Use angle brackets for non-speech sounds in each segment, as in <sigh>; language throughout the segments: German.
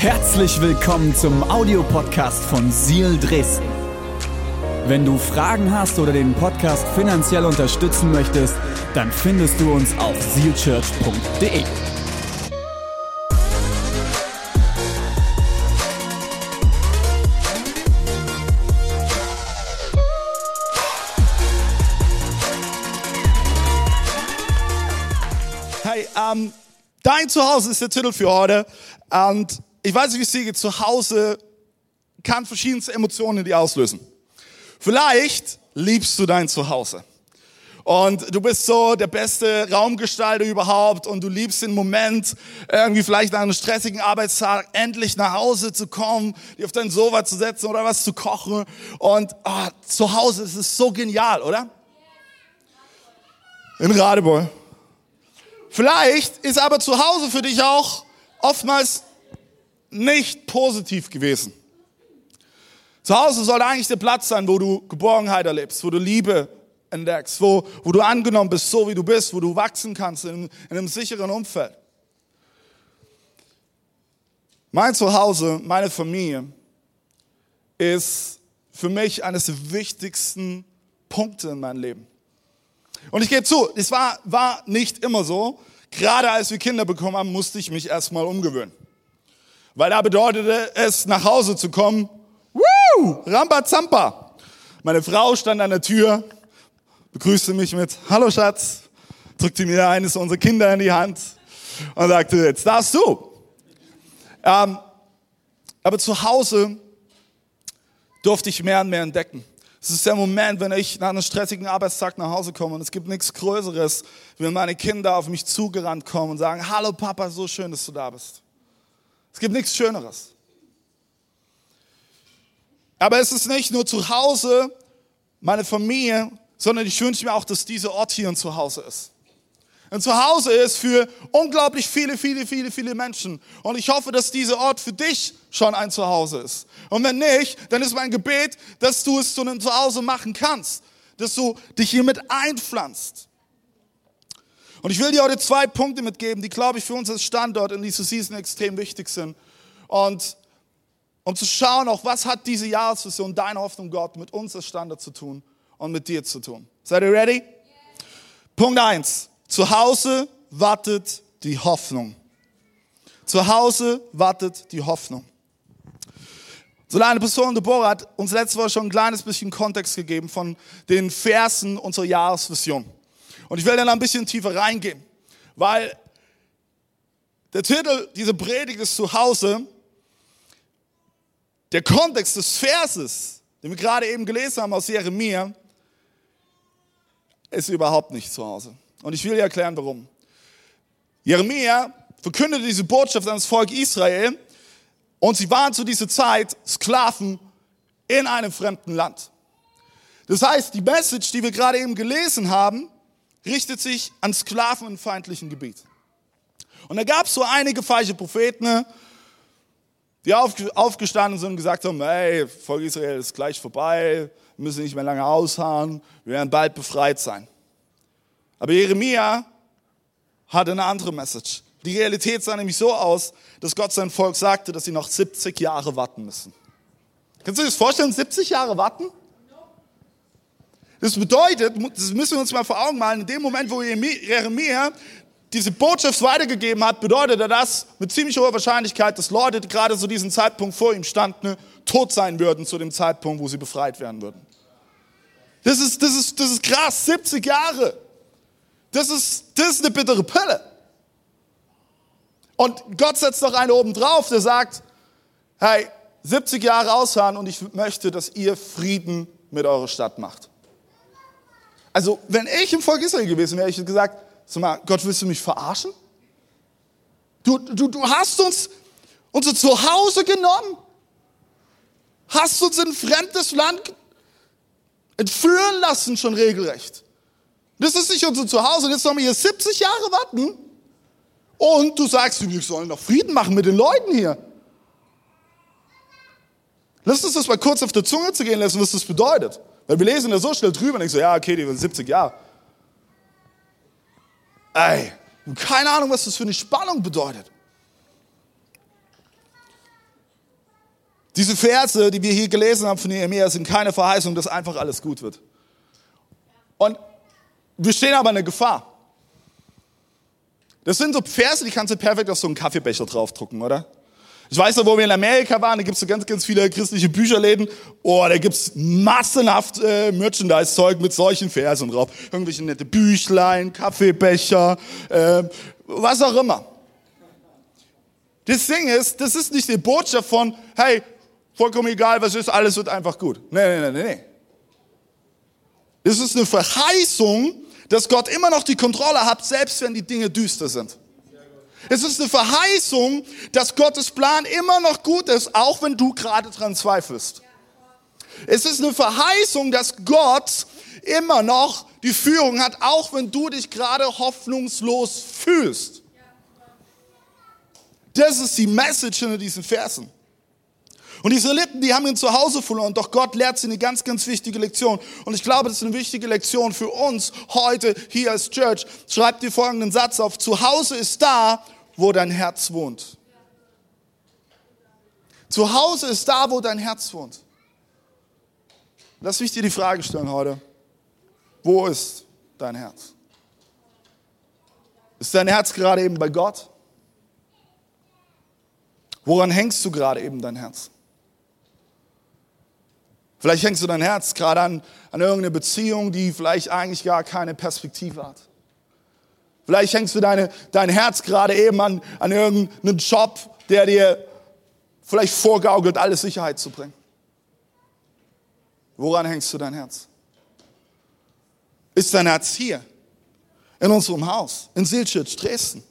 Herzlich willkommen zum Audiopodcast von Seal Dresden. Wenn du Fragen hast oder den Podcast finanziell unterstützen möchtest, dann findest du uns auf sealchurch.de. Hey, ähm, dein Zuhause ist der Titel für heute. Und ich weiß nicht, wie es dir geht. Zuhause kann verschiedenste Emotionen in dir auslösen. Vielleicht liebst du dein Zuhause. Und du bist so der beste Raumgestalter überhaupt und du liebst den Moment, irgendwie vielleicht nach einem stressigen Arbeitstag endlich nach Hause zu kommen, dich auf dein Sofa zu setzen oder was zu kochen. Und ah, zu Hause ist es so genial, oder? In Radebeul. Vielleicht ist aber zu Hause für dich auch oftmals nicht positiv gewesen. Zu Hause soll eigentlich der Platz sein, wo du Geborgenheit erlebst, wo du Liebe entdeckst, wo, wo du angenommen bist, so wie du bist, wo du wachsen kannst in, in einem sicheren Umfeld. Mein Zuhause, meine Familie ist für mich eines der wichtigsten Punkte in meinem Leben. Und ich gebe zu, es war, war nicht immer so. Gerade als wir Kinder bekommen haben, musste ich mich erstmal umgewöhnen. Weil da bedeutete es, nach Hause zu kommen, Woo! Rambazampa. Meine Frau stand an der Tür, begrüßte mich mit Hallo Schatz, drückte mir eines unserer Kinder in die Hand und sagte, jetzt darfst du. Ähm, aber zu Hause durfte ich mehr und mehr entdecken. Es ist der Moment, wenn ich nach einem stressigen Arbeitstag nach Hause komme und es gibt nichts Größeres, wenn meine Kinder auf mich zugerannt kommen und sagen, hallo Papa, so schön, dass du da bist. Es gibt nichts Schöneres. Aber es ist nicht nur zu Hause, meine Familie, sondern ich wünsche mir auch, dass dieser Ort hier ein Zuhause ist. Ein Zuhause ist für unglaublich viele, viele, viele, viele Menschen. Und ich hoffe, dass dieser Ort für dich schon ein Zuhause ist. Und wenn nicht, dann ist mein Gebet, dass du es zu einem Zuhause machen kannst. Dass du dich hiermit einpflanzt. Und ich will dir heute zwei Punkte mitgeben, die, glaube ich, für uns als Standort in dieser Season extrem wichtig sind. Und um zu schauen, auch was hat diese Jahresvision, deine Hoffnung Gott, mit uns als Standort zu tun und mit dir zu tun. Seid ihr ready? Punkt eins: Zu Hause wartet die Hoffnung. Zu Hause wartet die Hoffnung. So eine Person, Deborah, hat uns letzte Woche schon ein kleines bisschen Kontext gegeben von den Versen unserer Jahresvision. Und ich will dann ein bisschen tiefer reingehen, weil der Titel dieser Predigt ist zu Hause. Der Kontext des Verses, den wir gerade eben gelesen haben aus Jeremia, ist überhaupt nicht zu Hause. Und ich will dir erklären, warum. Jeremia verkündete diese Botschaft an das Volk Israel und sie waren zu dieser Zeit Sklaven in einem fremden Land. Das heißt, die Message, die wir gerade eben gelesen haben, richtet sich an Sklaven im feindlichen Gebiet. Und da gab es so einige falsche Propheten, die aufgestanden sind und gesagt haben, hey, Volk Israel ist gleich vorbei, müssen nicht mehr lange ausharren, wir werden bald befreit sein. Aber Jeremia hatte eine andere Message. Die Realität sah nämlich so aus, dass Gott sein Volk sagte, dass sie noch 70 Jahre warten müssen. Kannst du dir das vorstellen, 70 Jahre warten? Das bedeutet, das müssen wir uns mal vor Augen malen, in dem Moment, wo Jeremia diese Botschaft weitergegeben hat, bedeutete das mit ziemlich hoher Wahrscheinlichkeit, dass Leute, die gerade zu diesem Zeitpunkt vor ihm standen, tot sein würden zu dem Zeitpunkt, wo sie befreit werden würden. Das ist, das ist, das ist krass, 70 Jahre. Das ist, das ist eine bittere Pille. Und Gott setzt noch einen oben drauf, der sagt, hey, 70 Jahre ausharren und ich möchte, dass ihr Frieden mit eurer Stadt macht. Also, wenn ich im Volk Israel gewesen wäre, hätte ich gesagt, sag mal, Gott, willst du mich verarschen? Du, du, du hast uns unser Zuhause genommen, hast uns in ein fremdes Land entführen lassen, schon regelrecht. Das ist nicht unser Zuhause und jetzt sollen wir hier 70 Jahre warten. Und du sagst, wir sollen doch Frieden machen mit den Leuten hier. Lass uns das mal kurz auf der Zunge zu gehen lassen, was das bedeutet. Weil wir lesen da so schnell drüber und ich so, ja, okay, die waren 70 Jahre. Ey, keine Ahnung, was das für eine Spannung bedeutet. Diese Verse, die wir hier gelesen haben von Nehemiah, sind keine Verheißung, dass einfach alles gut wird. Und wir stehen aber in der Gefahr. Das sind so Verse, die kannst du perfekt auf so einen Kaffeebecher draufdrucken, oder? Ich weiß noch, wo wir in Amerika waren, da gibt's so ganz, ganz viele christliche Bücherläden. Oh, da gibt's massenhaft äh, Merchandise-Zeug mit solchen Versen drauf. Irgendwelche nette Büchlein, Kaffeebecher, äh, was auch immer. Das Ding ist, das ist nicht die Botschaft von, hey, vollkommen egal, was ist, alles wird einfach gut. Nee, nee, nee, nee. Das ist eine Verheißung, dass Gott immer noch die Kontrolle hat, selbst wenn die Dinge düster sind. Es ist eine Verheißung, dass Gottes Plan immer noch gut ist, auch wenn du gerade dran zweifelst. Es ist eine Verheißung, dass Gott immer noch die Führung hat, auch wenn du dich gerade hoffnungslos fühlst. Das ist die Message hinter diesen Versen. Und die Israeliten, die haben ihn zu Hause verloren, doch Gott lehrt sie eine ganz, ganz wichtige Lektion. Und ich glaube, das ist eine wichtige Lektion für uns heute hier als Church. Schreibt dir folgenden Satz auf. Zu Hause ist da, wo dein Herz wohnt. Zu Hause ist da, wo dein Herz wohnt. Lass mich dir die Frage stellen heute. Wo ist dein Herz? Ist dein Herz gerade eben bei Gott? Woran hängst du gerade eben dein Herz? Vielleicht hängst du dein Herz gerade an, an irgendeine Beziehung, die vielleicht eigentlich gar keine Perspektive hat. Vielleicht hängst du deine, dein Herz gerade eben an, an irgendeinen Job, der dir vielleicht vorgaukelt, alles Sicherheit zu bringen. Woran hängst du dein Herz? Ist dein Herz hier? In unserem Haus, in Silchitsch, Dresden?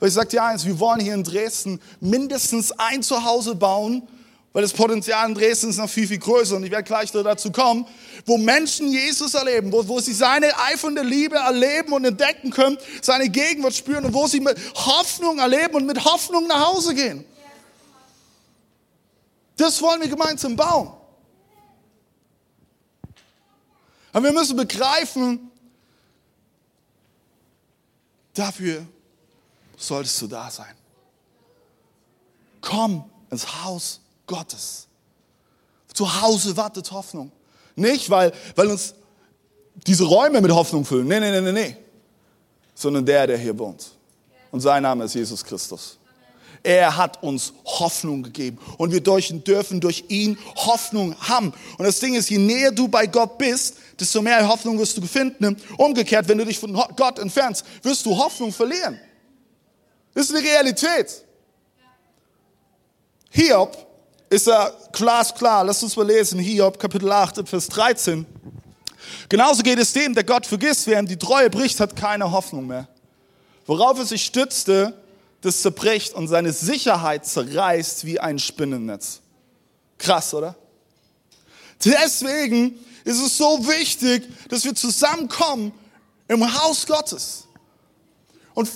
Weil ich sage dir eins, wir wollen hier in Dresden mindestens ein Zuhause bauen, weil das Potenzial in Dresden ist noch viel, viel größer und ich werde gleich dazu kommen, wo Menschen Jesus erleben, wo, wo sie seine eifernde Liebe erleben und entdecken können, seine Gegenwart spüren und wo sie mit Hoffnung erleben und mit Hoffnung nach Hause gehen. Das wollen wir gemeinsam bauen. Aber wir müssen begreifen, dafür solltest du da sein. Komm ins Haus Gottes. Zu Hause wartet Hoffnung. Nicht, weil, weil uns diese Räume mit Hoffnung füllen. Nee, nee, nee, nee, nee. Sondern der, der hier wohnt. Und sein Name ist Jesus Christus. Er hat uns Hoffnung gegeben. Und wir dürfen durch ihn Hoffnung haben. Und das Ding ist, je näher du bei Gott bist, desto mehr Hoffnung wirst du finden. Umgekehrt, wenn du dich von Gott entfernst, wirst du Hoffnung verlieren. Das ist eine Realität. Hiob ist er glasklar. Lass uns mal lesen, Hiob, Kapitel 8, Vers 13. Genauso geht es dem, der Gott vergisst, während die Treue bricht, hat keine Hoffnung mehr. Worauf er sich stützte, das zerbricht und seine Sicherheit zerreißt wie ein Spinnennetz. Krass, oder? Deswegen ist es so wichtig, dass wir zusammenkommen im Haus Gottes. Und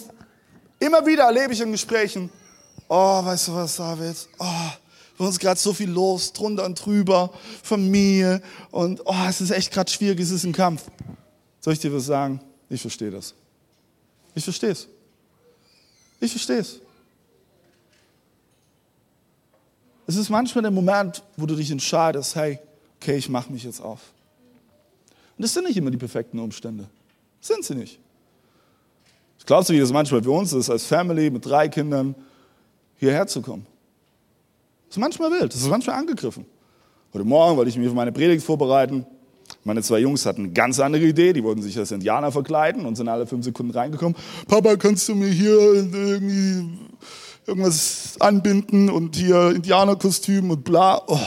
immer wieder erlebe ich in Gesprächen, oh, weißt du was, David? Oh, bei uns gerade so viel los, drunter und drüber, Familie und oh, es ist echt gerade schwierig, es ist ein Kampf. Soll ich dir was sagen? Ich verstehe das. Ich verstehe es. Ich verstehe es. Es ist manchmal der Moment, wo du dich entscheidest, hey, okay, ich mache mich jetzt auf. Und das sind nicht immer die perfekten Umstände. sind sie nicht. Ich glaube, so wie das manchmal für uns ist, als Family mit drei Kindern hierher zu kommen. Das ist manchmal wild, das ist manchmal angegriffen. Heute Morgen wollte ich mich auf meine Predigt vorbereiten. Meine zwei Jungs hatten eine ganz andere Idee. Die wollten sich als Indianer verkleiden und sind alle fünf Sekunden reingekommen. Papa, kannst du mir hier irgendwie irgendwas anbinden und hier Indianerkostüm und bla. Oh.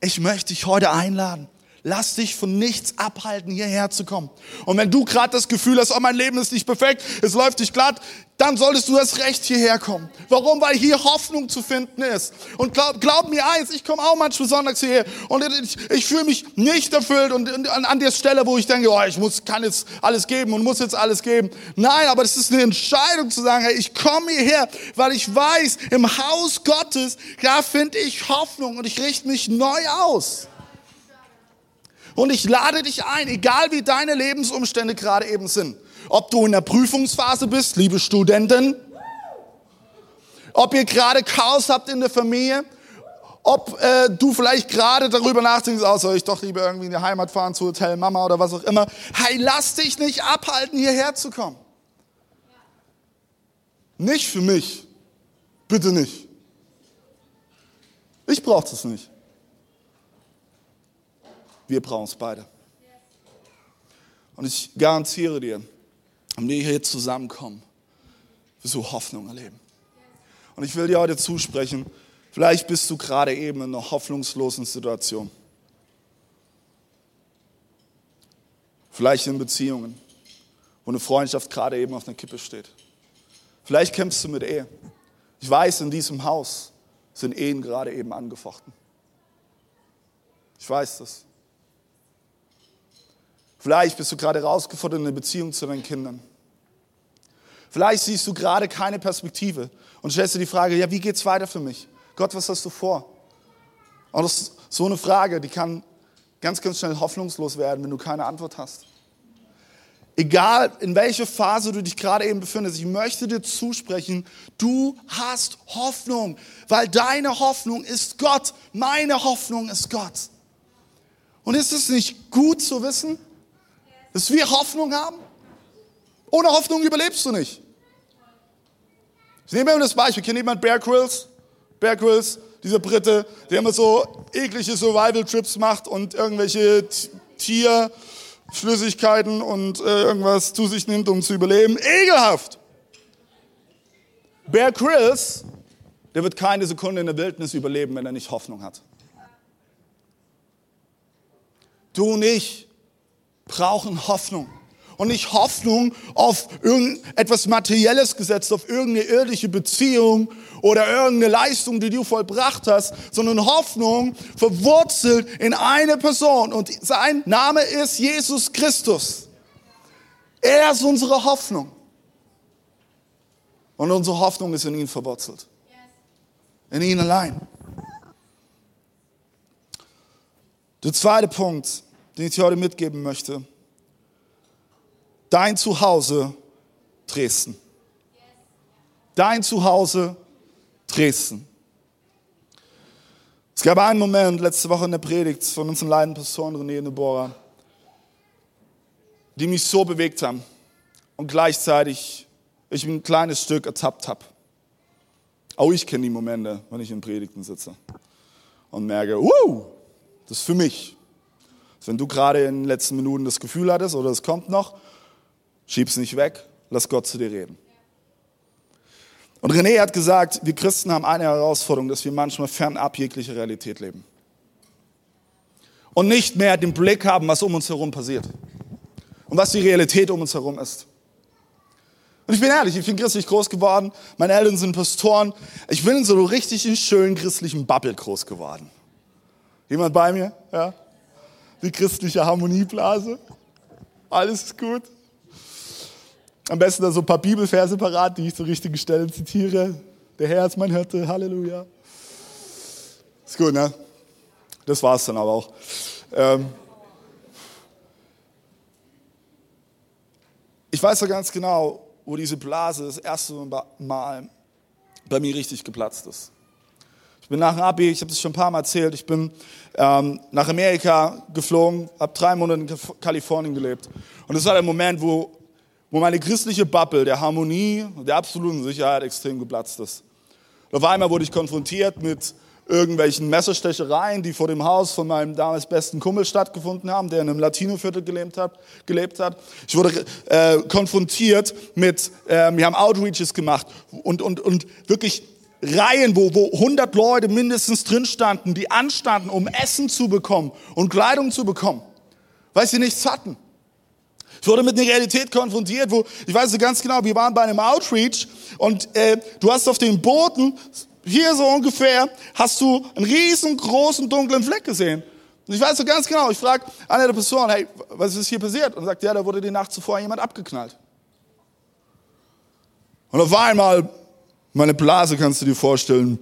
Ich möchte dich heute einladen. Lass dich von nichts abhalten, hierher zu kommen. Und wenn du gerade das Gefühl hast, oh, mein Leben ist nicht perfekt, es läuft nicht glatt, dann solltest du das Recht hierher kommen. Warum? Weil hier Hoffnung zu finden ist. Und glaub, glaub mir eins, ich komme auch manchmal sonntags hierher und ich, ich fühle mich nicht erfüllt und, an, an der Stelle, wo ich denke, oh, ich muss, kann jetzt alles geben und muss jetzt alles geben. Nein, aber es ist eine Entscheidung zu sagen, hey, ich komme hierher, weil ich weiß, im Haus Gottes, da finde ich Hoffnung und ich richte mich neu aus. Und ich lade dich ein, egal wie deine Lebensumstände gerade eben sind ob du in der Prüfungsphase bist, liebe Studenten, ob ihr gerade Chaos habt in der Familie, ob äh, du vielleicht gerade darüber nachdenkst, oh, soll ich doch lieber irgendwie in die Heimat fahren zu Hotel Mama oder was auch immer. Hey, lass dich nicht abhalten, hierher zu kommen. Nicht für mich. Bitte nicht. Ich brauche das nicht. Wir brauchen es beide. Und ich garantiere dir, wenn wir hier zusammenkommen, wirst du Hoffnung erleben. Und ich will dir heute zusprechen, vielleicht bist du gerade eben in einer hoffnungslosen Situation. Vielleicht in Beziehungen, wo eine Freundschaft gerade eben auf einer Kippe steht. Vielleicht kämpfst du mit Ehe. Ich weiß, in diesem Haus sind Ehen gerade eben angefochten. Ich weiß das. Vielleicht bist du gerade rausgefordert in eine Beziehung zu deinen Kindern. Vielleicht siehst du gerade keine Perspektive und stellst dir die Frage, ja, wie geht's weiter für mich? Gott, was hast du vor? Und das ist so eine Frage, die kann ganz, ganz schnell hoffnungslos werden, wenn du keine Antwort hast. Egal in welcher Phase du dich gerade eben befindest, ich möchte dir zusprechen, du hast Hoffnung, weil deine Hoffnung ist Gott, meine Hoffnung ist Gott. Und ist es nicht gut zu wissen, dass wir Hoffnung haben? Ohne Hoffnung überlebst du nicht. Ich nehme immer das Beispiel, kennt jemand Bear Grylls? Bear Grylls, dieser Brite, der immer so eklige Survival-Trips macht und irgendwelche Tier- Flüssigkeiten und äh, irgendwas zu sich nimmt, um zu überleben. Ekelhaft! Bear Grylls, der wird keine Sekunde in der Wildnis überleben, wenn er nicht Hoffnung hat. Du und ich brauchen Hoffnung und nicht Hoffnung auf irgendetwas Materielles gesetzt, auf irgendeine irdische Beziehung oder irgendeine Leistung, die du vollbracht hast, sondern Hoffnung verwurzelt in eine Person und sein Name ist Jesus Christus. Er ist unsere Hoffnung. Und unsere Hoffnung ist in ihn verwurzelt. In ihn allein. Der zweite Punkt, den ich dir heute mitgeben möchte, Dein Zuhause Dresden. Dein Zuhause Dresden. Es gab einen Moment letzte Woche in der Predigt von unseren leiden Pastoren René und die mich so bewegt haben und gleichzeitig ich ein kleines Stück ertappt habe. Auch ich kenne die Momente, wenn ich in Predigten sitze und merke, uh, das ist für mich. Wenn du gerade in den letzten Minuten das Gefühl hattest oder es kommt noch Schieb's nicht weg, lass Gott zu dir reden. Und René hat gesagt, wir Christen haben eine Herausforderung, dass wir manchmal fernab jeglicher Realität leben. Und nicht mehr den Blick haben, was um uns herum passiert. Und was die Realität um uns herum ist. Und ich bin ehrlich, ich bin christlich groß geworden. Meine Eltern sind Pastoren. Ich bin in so einem richtig schönen christlichen Bubble groß geworden. Jemand bei mir? Ja? Die christliche Harmonieblase. Alles ist gut. Am besten da so ein paar Bibelverse parat, die ich zur richtigen Stelle zitiere. Der Herr ist mein Hirte, Halleluja. Ist gut, ne? Das war's dann aber auch. Ähm ich weiß doch ganz genau, wo diese Blase das erste Mal bei mir richtig geplatzt ist. Ich bin nach dem Abi, ich habe es schon ein paar Mal erzählt, ich bin ähm, nach Amerika geflogen, habe drei Monate in Kalifornien gelebt. Und das war der Moment, wo wo meine christliche Bubble der Harmonie und der absoluten Sicherheit extrem geplatzt ist. auf einmal wurde ich konfrontiert mit irgendwelchen Messerstechereien, die vor dem Haus von meinem damals besten Kumpel stattgefunden haben, der in einem Latino-Viertel gelebt hat, gelebt hat. Ich wurde äh, konfrontiert mit, äh, wir haben Outreaches gemacht und, und, und wirklich Reihen, wo, wo 100 Leute mindestens drin standen, die anstanden, um Essen zu bekommen und Kleidung zu bekommen, weil sie nichts hatten. Ich wurde mit einer Realität konfrontiert, wo, ich weiß so ganz genau, wir waren bei einem Outreach und äh, du hast auf dem Boden, hier so ungefähr, hast du einen riesengroßen dunklen Fleck gesehen. Und ich weiß so ganz genau, ich frage einer der Personen, hey, was ist hier passiert? Und sagt, ja, da wurde die Nacht zuvor jemand abgeknallt. Und auf einmal, meine Blase kannst du dir vorstellen.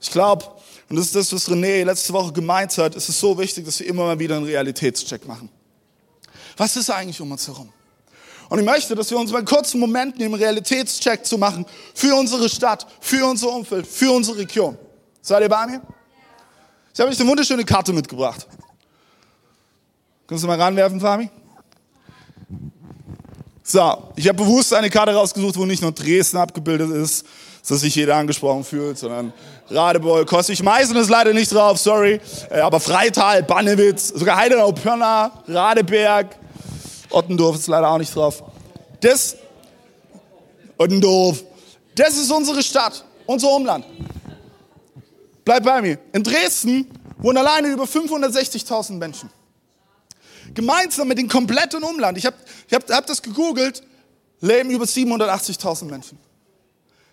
Ich glaube, und das ist das, was René letzte Woche gemeint hat. Es ist so wichtig, dass wir immer mal wieder einen Realitätscheck machen. Was ist eigentlich um uns herum? Und ich möchte, dass wir uns mal einen kurzen Moment nehmen, Realitätscheck zu machen für unsere Stadt, für unser Umfeld, für unsere Region. Seid ihr bei mir? Ich habe euch eine wunderschöne Karte mitgebracht. Kannst du mal ranwerfen, Fabi? So, ich habe bewusst eine Karte rausgesucht, wo nicht nur Dresden abgebildet ist, dass sich jeder angesprochen fühlt, sondern Radebeul, Kostig, Meißen ist leider nicht drauf, sorry, äh, aber Freital, Bannewitz, sogar Heidenau, Pirna, Radeberg, Ottendorf ist leider auch nicht drauf. Das, Ottendorf, das ist unsere Stadt, unser Umland. Bleib bei mir. In Dresden wohnen alleine über 560.000 Menschen gemeinsam mit dem kompletten Umland, ich habe ich hab, hab das gegoogelt, leben über 780.000 Menschen.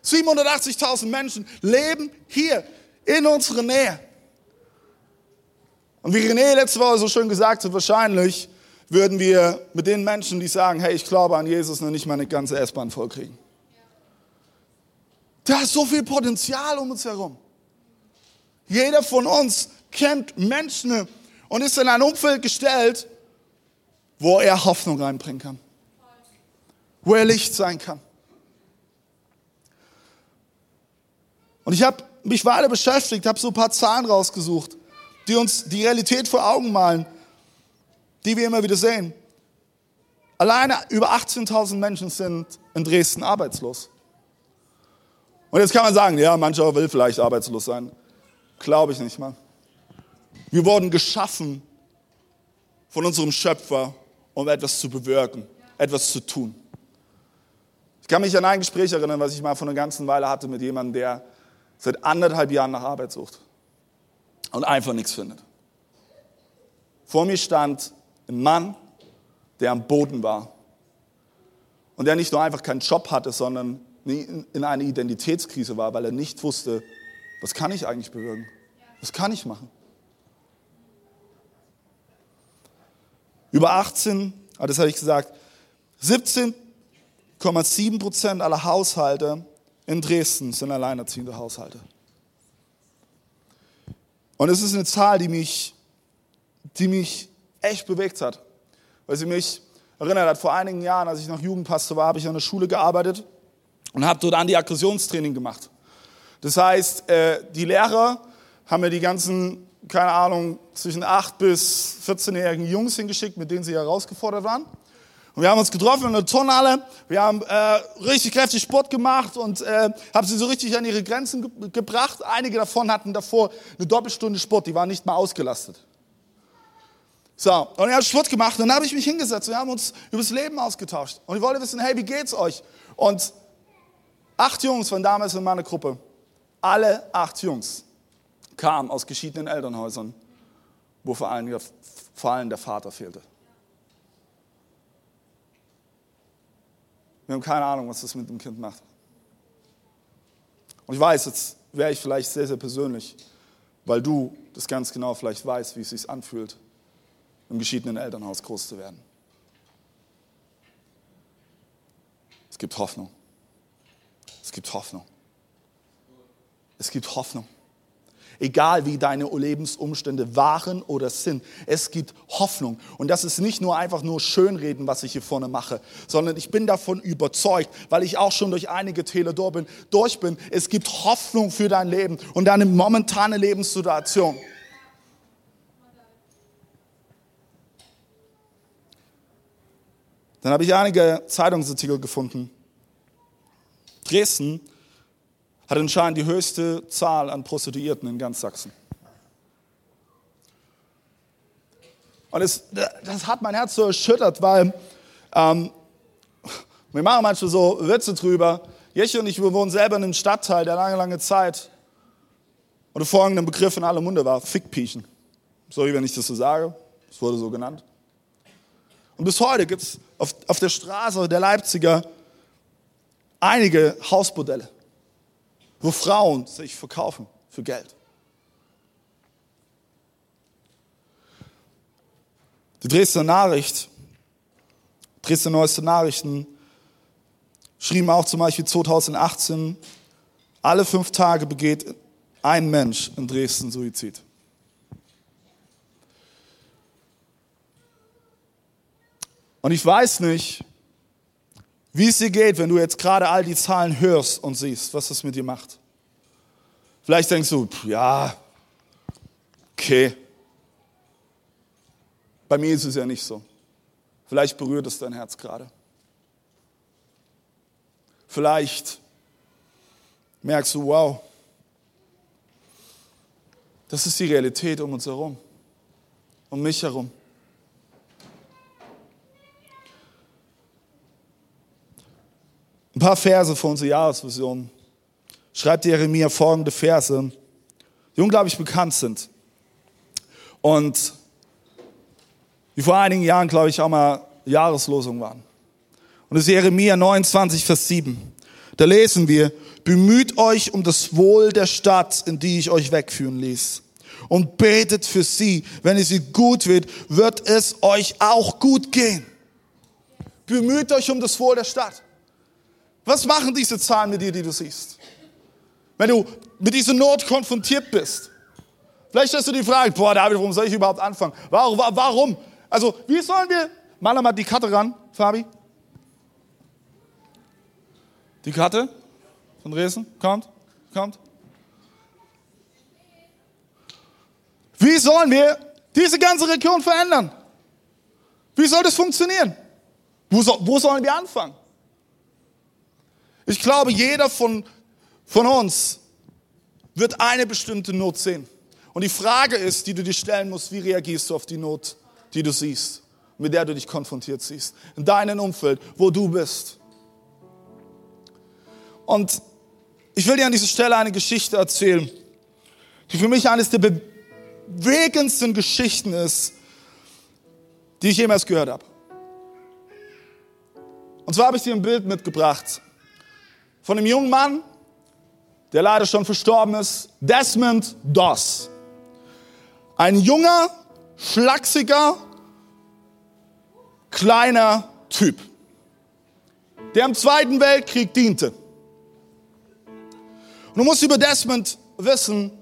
780.000 Menschen leben hier in unserer Nähe. Und wie René letzte Woche so schön gesagt hat, wahrscheinlich würden wir mit den Menschen, die sagen, hey, ich glaube an Jesus, noch nicht mal eine ganze S-Bahn vollkriegen. Da ist so viel Potenzial um uns herum. Jeder von uns kennt Menschen und ist in ein Umfeld gestellt, wo er Hoffnung reinbringen kann. Wo er Licht sein kann. Und ich habe mich weiter beschäftigt, habe so ein paar Zahlen rausgesucht, die uns die Realität vor Augen malen, die wir immer wieder sehen. Alleine über 18.000 Menschen sind in Dresden arbeitslos. Und jetzt kann man sagen, ja, mancher will vielleicht arbeitslos sein. Glaube ich nicht mal. Wir wurden geschaffen von unserem Schöpfer, um etwas zu bewirken, etwas zu tun. Ich kann mich an ein Gespräch erinnern, was ich mal vor einer ganzen Weile hatte mit jemandem, der seit anderthalb Jahren nach Arbeit sucht und einfach nichts findet. Vor mir stand ein Mann, der am Boden war und der nicht nur einfach keinen Job hatte, sondern in einer Identitätskrise war, weil er nicht wusste, was kann ich eigentlich bewirken? Was kann ich machen? Über 18, ah, das hatte ich gesagt, 17,7 Prozent aller Haushalte in Dresden sind alleinerziehende Haushalte. Und es ist eine Zahl, die mich, die mich echt bewegt hat, weil sie mich erinnert hat, vor einigen Jahren, als ich noch Jugendpastor war, habe ich an der Schule gearbeitet und habe dort Anti-Aggressionstraining gemacht. Das heißt, äh, die Lehrer haben mir die ganzen keine Ahnung, zwischen 8 bis 14-jährigen Jungs hingeschickt, mit denen sie herausgefordert waren. Und wir haben uns getroffen in der Turnhalle, wir haben äh, richtig kräftig Sport gemacht und äh, haben sie so richtig an ihre Grenzen ge gebracht. Einige davon hatten davor eine Doppelstunde Sport, die waren nicht mal ausgelastet. So, und er hat Sport gemacht und dann habe ich mich hingesetzt. Wir haben uns über das Leben ausgetauscht. Und ich wollte wissen, hey, wie geht's euch? Und acht Jungs waren damals in meiner Gruppe. Alle acht Jungs kam aus geschiedenen Elternhäusern, wo vor allem, vor allem der Vater fehlte. Wir haben keine Ahnung, was das mit dem Kind macht. Und ich weiß, jetzt wäre ich vielleicht sehr, sehr persönlich, weil du das ganz genau vielleicht weißt, wie es sich anfühlt, im geschiedenen Elternhaus groß zu werden. Es gibt Hoffnung. Es gibt Hoffnung. Es gibt Hoffnung. Egal wie deine Lebensumstände waren oder sind. Es gibt Hoffnung. Und das ist nicht nur einfach nur Schönreden, was ich hier vorne mache, sondern ich bin davon überzeugt, weil ich auch schon durch einige Täler durch bin, durch bin. Es gibt Hoffnung für dein Leben und deine momentane Lebenssituation. Dann habe ich einige Zeitungsartikel gefunden. Dresden hat anscheinend die höchste Zahl an Prostituierten in ganz Sachsen. Und es, das hat mein Herz so erschüttert, weil ähm, wir machen manchmal so Witze drüber. Jeche und ich, wir wohnen selber in einem Stadtteil, der lange, lange Zeit unter folgendem Begriff in aller Munde war, Fickpiechen. Sorry, wenn ich das so sage, es wurde so genannt. Und bis heute gibt es auf, auf der Straße der Leipziger einige Hausmodelle wo Frauen sich verkaufen für Geld. Die Dresdner Nachricht, Dresdner Neueste Nachrichten schrieben auch zum Beispiel 2018, alle fünf Tage begeht ein Mensch in Dresden Suizid. Und ich weiß nicht, wie es dir geht, wenn du jetzt gerade all die Zahlen hörst und siehst, was das mit dir macht. Vielleicht denkst du, ja, okay. Bei mir ist es ja nicht so. Vielleicht berührt es dein Herz gerade. Vielleicht merkst du, wow, das ist die Realität um uns herum, um mich herum. Ein paar Verse für unsere Jahresvision. Schreibt Jeremia folgende Verse, die unglaublich bekannt sind. Und die vor einigen Jahren, glaube ich, auch mal Jahreslosung waren. Und das ist Jeremia 29, Vers 7. Da lesen wir, bemüht euch um das Wohl der Stadt, in die ich euch wegführen ließ. Und betet für sie. Wenn es ihr gut wird, wird es euch auch gut gehen. Bemüht euch um das Wohl der Stadt. Was machen diese Zahlen mit dir, die du siehst? Wenn du mit dieser Not konfrontiert bist. Vielleicht stellst du die Frage, boah, David, warum soll ich überhaupt anfangen? Warum? warum? Also, wie sollen wir, mal mal die Karte ran, Fabi. Die Karte von Dresden, kommt, kommt. Wie sollen wir diese ganze Region verändern? Wie soll das funktionieren? Wo, so, wo sollen wir anfangen? Ich glaube, jeder von, von uns wird eine bestimmte Not sehen. Und die Frage ist, die du dir stellen musst, wie reagierst du auf die Not, die du siehst, mit der du dich konfrontiert siehst, in deinem Umfeld, wo du bist. Und ich will dir an dieser Stelle eine Geschichte erzählen, die für mich eines der bewegendsten Geschichten ist, die ich jemals gehört habe. Und zwar habe ich dir ein Bild mitgebracht von einem jungen Mann, der leider schon verstorben ist, Desmond Doss. Ein junger, schlachsiger, kleiner Typ, der im Zweiten Weltkrieg diente. Und du musst über Desmond wissen,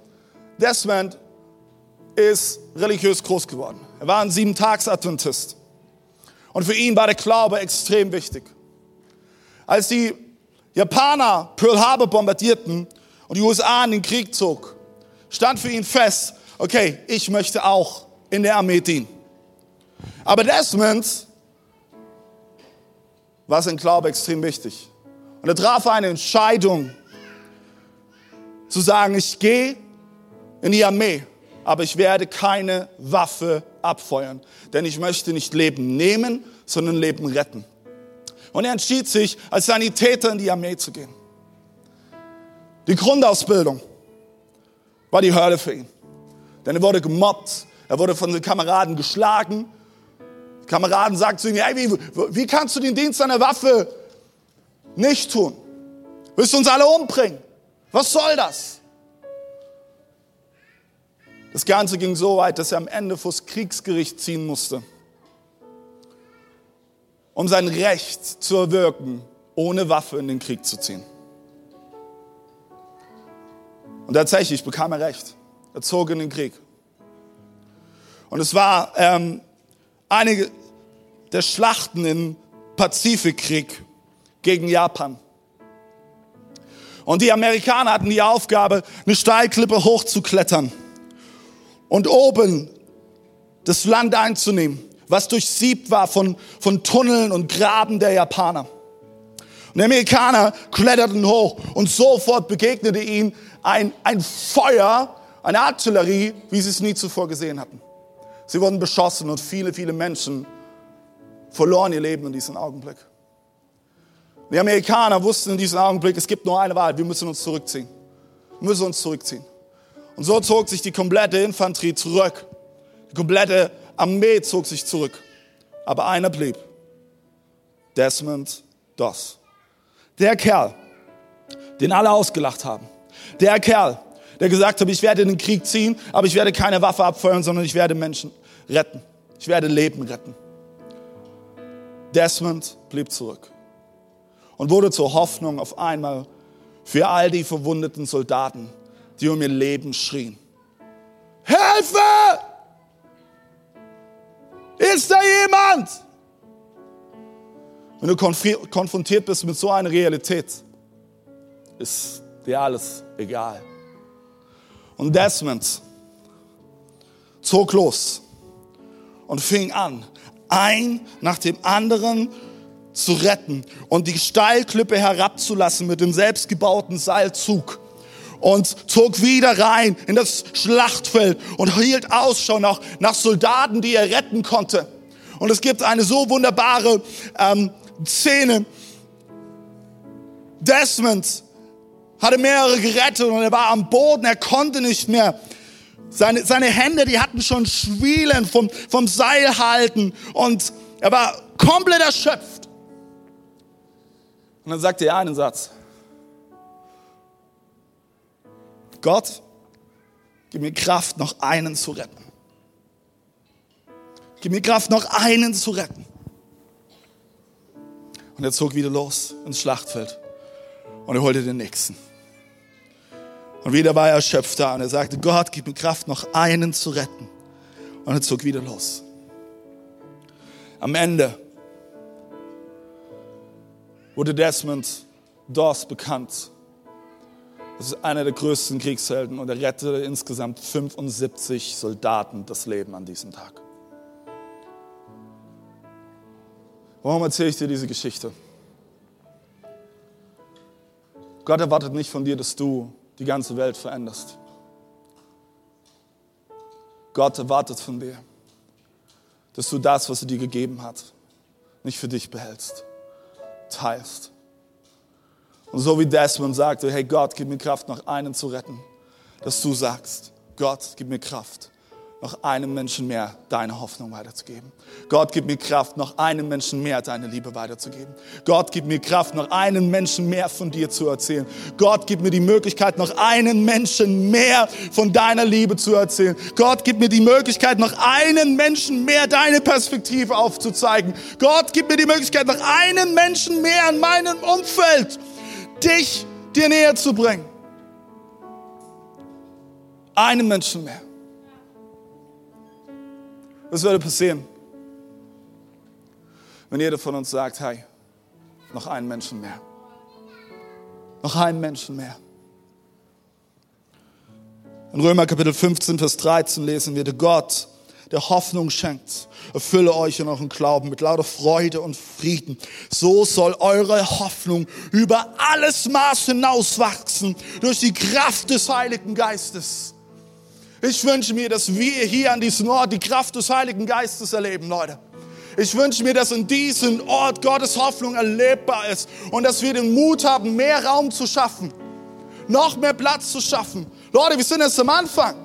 Desmond ist religiös groß geworden. Er war ein Sieben-Tags-Adventist. Und für ihn war der Glaube extrem wichtig. Als die Japaner Pearl Harbor bombardierten und die USA in den Krieg zog, stand für ihn fest, okay, ich möchte auch in der Armee dienen. Aber Desmond war sein Glaube extrem wichtig. Und er traf eine Entscheidung, zu sagen, ich gehe in die Armee, aber ich werde keine Waffe abfeuern, denn ich möchte nicht Leben nehmen, sondern Leben retten. Und er entschied sich, als Sanitäter in die Armee zu gehen. Die Grundausbildung war die Hölle für ihn. Denn er wurde gemobbt, er wurde von den Kameraden geschlagen. Die Kameraden sagten zu ihm, hey, wie, wie kannst du den Dienst einer Waffe nicht tun? Willst du uns alle umbringen? Was soll das? Das Ganze ging so weit, dass er am Ende vors Kriegsgericht ziehen musste um sein Recht zu erwirken, ohne Waffe in den Krieg zu ziehen. Und tatsächlich bekam er Recht. Er zog in den Krieg. Und es war ähm, einige der Schlachten im Pazifikkrieg gegen Japan. Und die Amerikaner hatten die Aufgabe, eine Steilklippe hochzuklettern und oben das Land einzunehmen was durchsiebt war von, von Tunneln und Graben der Japaner. Und die Amerikaner kletterten hoch und sofort begegnete ihnen ein, ein Feuer, eine Artillerie, wie sie es nie zuvor gesehen hatten. Sie wurden beschossen und viele, viele Menschen verloren ihr Leben in diesem Augenblick. Die Amerikaner wussten in diesem Augenblick, es gibt nur eine Wahl, wir müssen uns zurückziehen. Wir müssen uns zurückziehen. Und so zog sich die komplette Infanterie zurück. Die komplette Armee zog sich zurück. Aber einer blieb. Desmond Doss. Der Kerl, den alle ausgelacht haben. Der Kerl, der gesagt hat, ich werde in den Krieg ziehen, aber ich werde keine Waffe abfeuern, sondern ich werde Menschen retten. Ich werde Leben retten. Desmond blieb zurück und wurde zur Hoffnung auf einmal für all die verwundeten Soldaten, die um ihr Leben schrien. Hilfe! Jemand? wenn du konfrontiert bist mit so einer Realität, ist dir alles egal. Und Desmond zog los und fing an, ein nach dem anderen zu retten und die Steilklippe herabzulassen mit dem selbstgebauten Seilzug und zog wieder rein in das Schlachtfeld und hielt Ausschau nach, nach Soldaten, die er retten konnte. Und es gibt eine so wunderbare ähm, Szene. Desmond hatte mehrere gerettet und er war am Boden, er konnte nicht mehr. Seine, seine Hände, die hatten schon Schwielen vom, vom Seil halten und er war komplett erschöpft. Und dann sagte er einen Satz. Gott, gib mir Kraft, noch einen zu retten. Gib mir Kraft, noch einen zu retten. Und er zog wieder los ins Schlachtfeld und er holte den nächsten. Und wieder war er erschöpft da und er sagte, Gott, gib mir Kraft, noch einen zu retten. Und er zog wieder los. Am Ende wurde Desmond Doss bekannt. Das ist einer der größten Kriegshelden und er rettete insgesamt 75 Soldaten das Leben an diesem Tag. Warum erzähle ich dir diese Geschichte? Gott erwartet nicht von dir, dass du die ganze Welt veränderst. Gott erwartet von dir, dass du das, was er dir gegeben hat, nicht für dich behältst, teilst. Und so wie Desmond sagte, hey Gott, gib mir Kraft, noch einen zu retten, dass du sagst, Gott, gib mir Kraft, noch einem Menschen mehr deine Hoffnung weiterzugeben. Gott, gib mir Kraft, noch einem Menschen mehr deine Liebe weiterzugeben. Gott, gib mir Kraft, noch einen Menschen mehr von dir zu erzählen. Gott, gib mir die Möglichkeit, noch einen Menschen mehr von deiner Liebe zu erzählen. Gott, gib mir die Möglichkeit, noch einen Menschen mehr deine Perspektive aufzuzeigen. Gott, gib mir die Möglichkeit, noch einen Menschen mehr in meinem Umfeld dich dir näher zu bringen. Einen Menschen mehr. Was würde passieren, wenn jeder von uns sagt, hey, noch einen Menschen mehr. Noch einen Menschen mehr. In Römer Kapitel 15, Vers 13 lesen wir, der Gott, der Hoffnung schenkt, erfülle euch in euren Glauben mit lauter Freude und Frieden. So soll eure Hoffnung über alles Maß hinauswachsen durch die Kraft des Heiligen Geistes. Ich wünsche mir, dass wir hier an diesem Ort die Kraft des Heiligen Geistes erleben, Leute. Ich wünsche mir, dass in diesem Ort Gottes Hoffnung erlebbar ist und dass wir den Mut haben, mehr Raum zu schaffen, noch mehr Platz zu schaffen. Leute, wir sind jetzt am Anfang.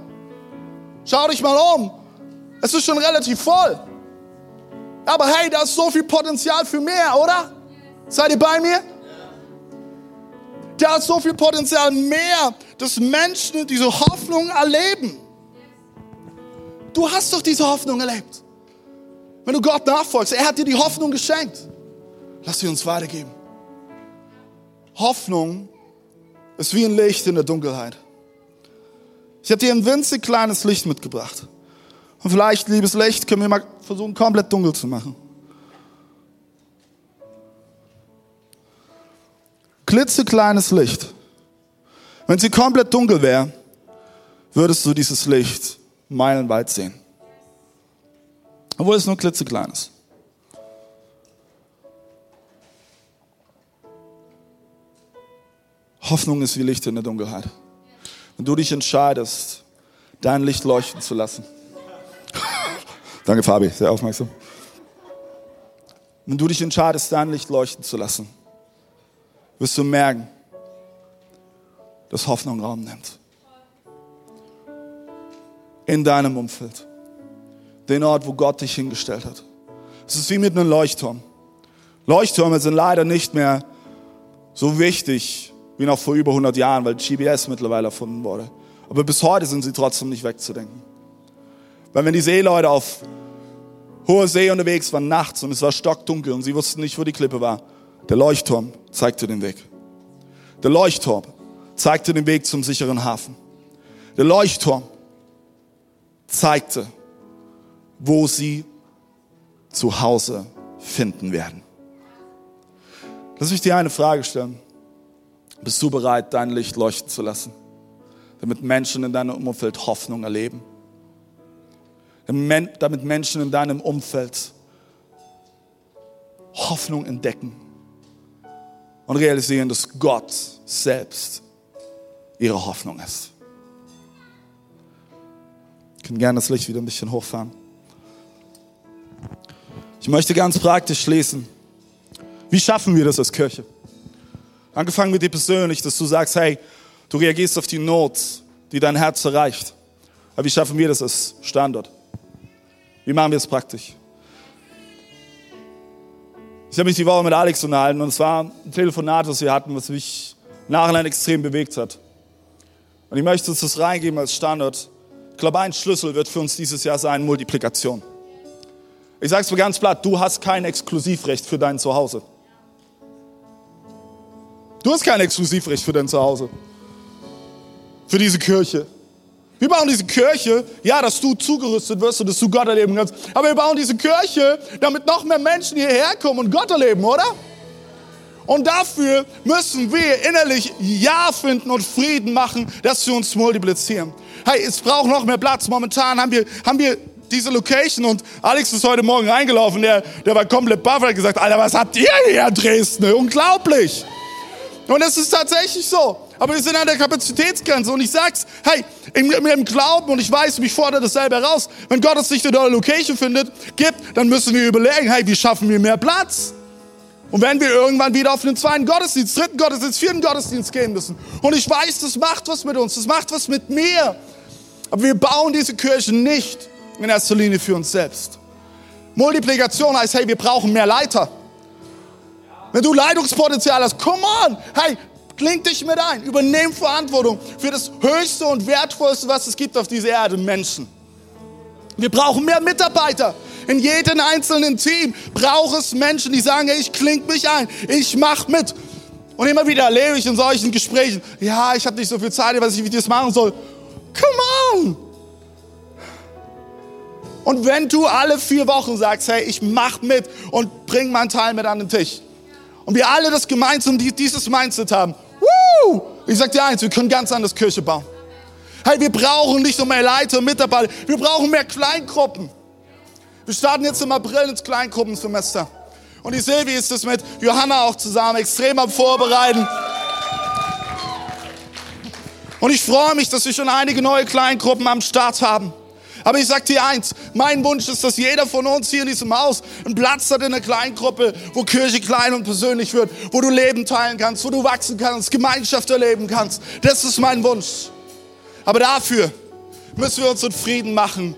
Schau dich mal um. Es ist schon relativ voll. Aber hey, da ist so viel Potenzial für mehr, oder? Seid ihr bei mir? Da ist so viel Potenzial mehr, dass Menschen diese Hoffnung erleben. Du hast doch diese Hoffnung erlebt. Wenn du Gott nachfolgst, er hat dir die Hoffnung geschenkt. Lass sie uns weitergeben. Hoffnung ist wie ein Licht in der Dunkelheit. Ich habe dir ein winzig kleines Licht mitgebracht. Und vielleicht, liebes Licht, können wir mal versuchen, komplett dunkel zu machen. Klitzekleines Licht. Wenn sie komplett dunkel wäre, würdest du dieses Licht meilenweit sehen. Obwohl es nur klitzeklein ist. Hoffnung ist wie Licht in der Dunkelheit. Wenn du dich entscheidest, dein Licht leuchten zu lassen. <laughs> Danke, Fabi, sehr aufmerksam. Wenn du dich entscheidest, dein Licht leuchten zu lassen, wirst du merken, dass Hoffnung Raum nimmt in deinem Umfeld. Den Ort, wo Gott dich hingestellt hat. Es ist wie mit einem Leuchtturm. Leuchttürme sind leider nicht mehr so wichtig wie noch vor über 100 Jahren, weil GPS mittlerweile erfunden wurde. Aber bis heute sind sie trotzdem nicht wegzudenken. Weil wenn die Seeleute auf hoher See unterwegs waren nachts und es war stockdunkel und sie wussten nicht, wo die Klippe war, der Leuchtturm zeigte den Weg. Der Leuchtturm zeigte den Weg zum sicheren Hafen. Der Leuchtturm zeigte, wo sie zu Hause finden werden. Lass mich dir eine Frage stellen. Bist du bereit, dein Licht leuchten zu lassen, damit Menschen in deinem Umfeld Hoffnung erleben? Damit Menschen in deinem Umfeld Hoffnung entdecken und realisieren, dass Gott selbst ihre Hoffnung ist. Können gerne das Licht wieder ein bisschen hochfahren. Ich möchte ganz praktisch schließen. Wie schaffen wir das als Kirche? Angefangen mit dir persönlich, dass du sagst, hey, du reagierst auf die Not, die dein Herz erreicht. Aber wie schaffen wir das als Standort? Wie machen wir es praktisch? Ich habe mich die Woche mit Alex unterhalten und es war ein Telefonat, das wir hatten, was mich nachhinein extrem bewegt hat. Und ich möchte uns das reingeben als Standort. Ich glaube, ein Schlüssel wird für uns dieses Jahr sein, Multiplikation. Ich sage es mir ganz platt, du hast kein Exklusivrecht für dein Zuhause. Du hast kein Exklusivrecht für dein Zuhause. Für diese Kirche. Wir bauen diese Kirche, ja, dass du zugerüstet wirst und dass du Gott erleben kannst. Aber wir bauen diese Kirche, damit noch mehr Menschen hierher kommen und Gott erleben, oder? Und dafür müssen wir innerlich Ja finden und Frieden machen, dass wir uns multiplizieren. Hey, es braucht noch mehr Platz. Momentan haben wir, haben wir diese Location und Alex ist heute Morgen reingelaufen, der, der war komplett baff, hat gesagt, Alter, was habt ihr hier in Dresden? Unglaublich. Und es ist tatsächlich so. Aber wir sind an der Kapazitätsgrenze und ich sag's, hey, im, im Glauben und ich weiß, mich fordert das selber raus. Wenn Gott es nicht in der Location findet, gibt, dann müssen wir überlegen, hey, wie schaffen wir mehr Platz? Und wenn wir irgendwann wieder auf den zweiten Gottesdienst, dritten Gottesdienst, vierten Gottesdienst gehen müssen. Und ich weiß, das macht was mit uns, das macht was mit mir. Aber wir bauen diese Kirche nicht in erster Linie für uns selbst. Multiplikation heißt, hey, wir brauchen mehr Leiter. Wenn du Leitungspotenzial hast, come on, hey, kling dich mit ein, übernehm Verantwortung für das Höchste und Wertvollste, was es gibt auf dieser Erde, Menschen. Wir brauchen mehr Mitarbeiter. In jedem einzelnen Team braucht es Menschen, die sagen, hey, ich kling mich ein, ich mach mit. Und immer wieder erlebe ich in solchen Gesprächen, ja, ich habe nicht so viel Zeit, ich weiß nicht, wie ich das machen soll. Come on! Und wenn du alle vier Wochen sagst, hey, ich mach mit und bring meinen Teil mit an den Tisch. Und wir alle das gemeinsam dieses Mindset haben. Woo! Ich sag dir eins, wir können ganz anders Kirche bauen. Hey, wir brauchen nicht nur mehr Leiter und Mitarbeiter, wir brauchen mehr Kleingruppen. Wir starten jetzt im April ins Kleingruppensemester. Und die Silvi ist das mit Johanna auch zusammen extrem am Vorbereiten. Und ich freue mich, dass wir schon einige neue Kleingruppen am Start haben. Aber ich sage dir eins, mein Wunsch ist, dass jeder von uns hier in diesem Haus einen Platz hat in einer Kleingruppe, wo Kirche klein und persönlich wird, wo du Leben teilen kannst, wo du wachsen kannst, Gemeinschaft erleben kannst. Das ist mein Wunsch. Aber dafür müssen wir uns in Frieden machen,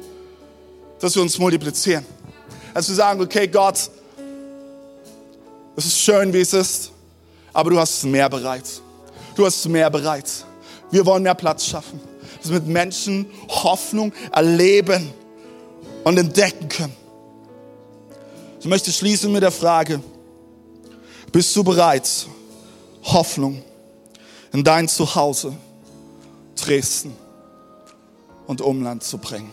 dass wir uns multiplizieren. Dass wir sagen, okay, Gott, es ist schön, wie es ist, aber du hast mehr bereit. Du hast mehr bereit. Wir wollen mehr Platz schaffen dass mit Menschen Hoffnung erleben und entdecken können. Ich möchte schließen mit der Frage, bist du bereit, Hoffnung in dein Zuhause, Dresden und Umland zu bringen?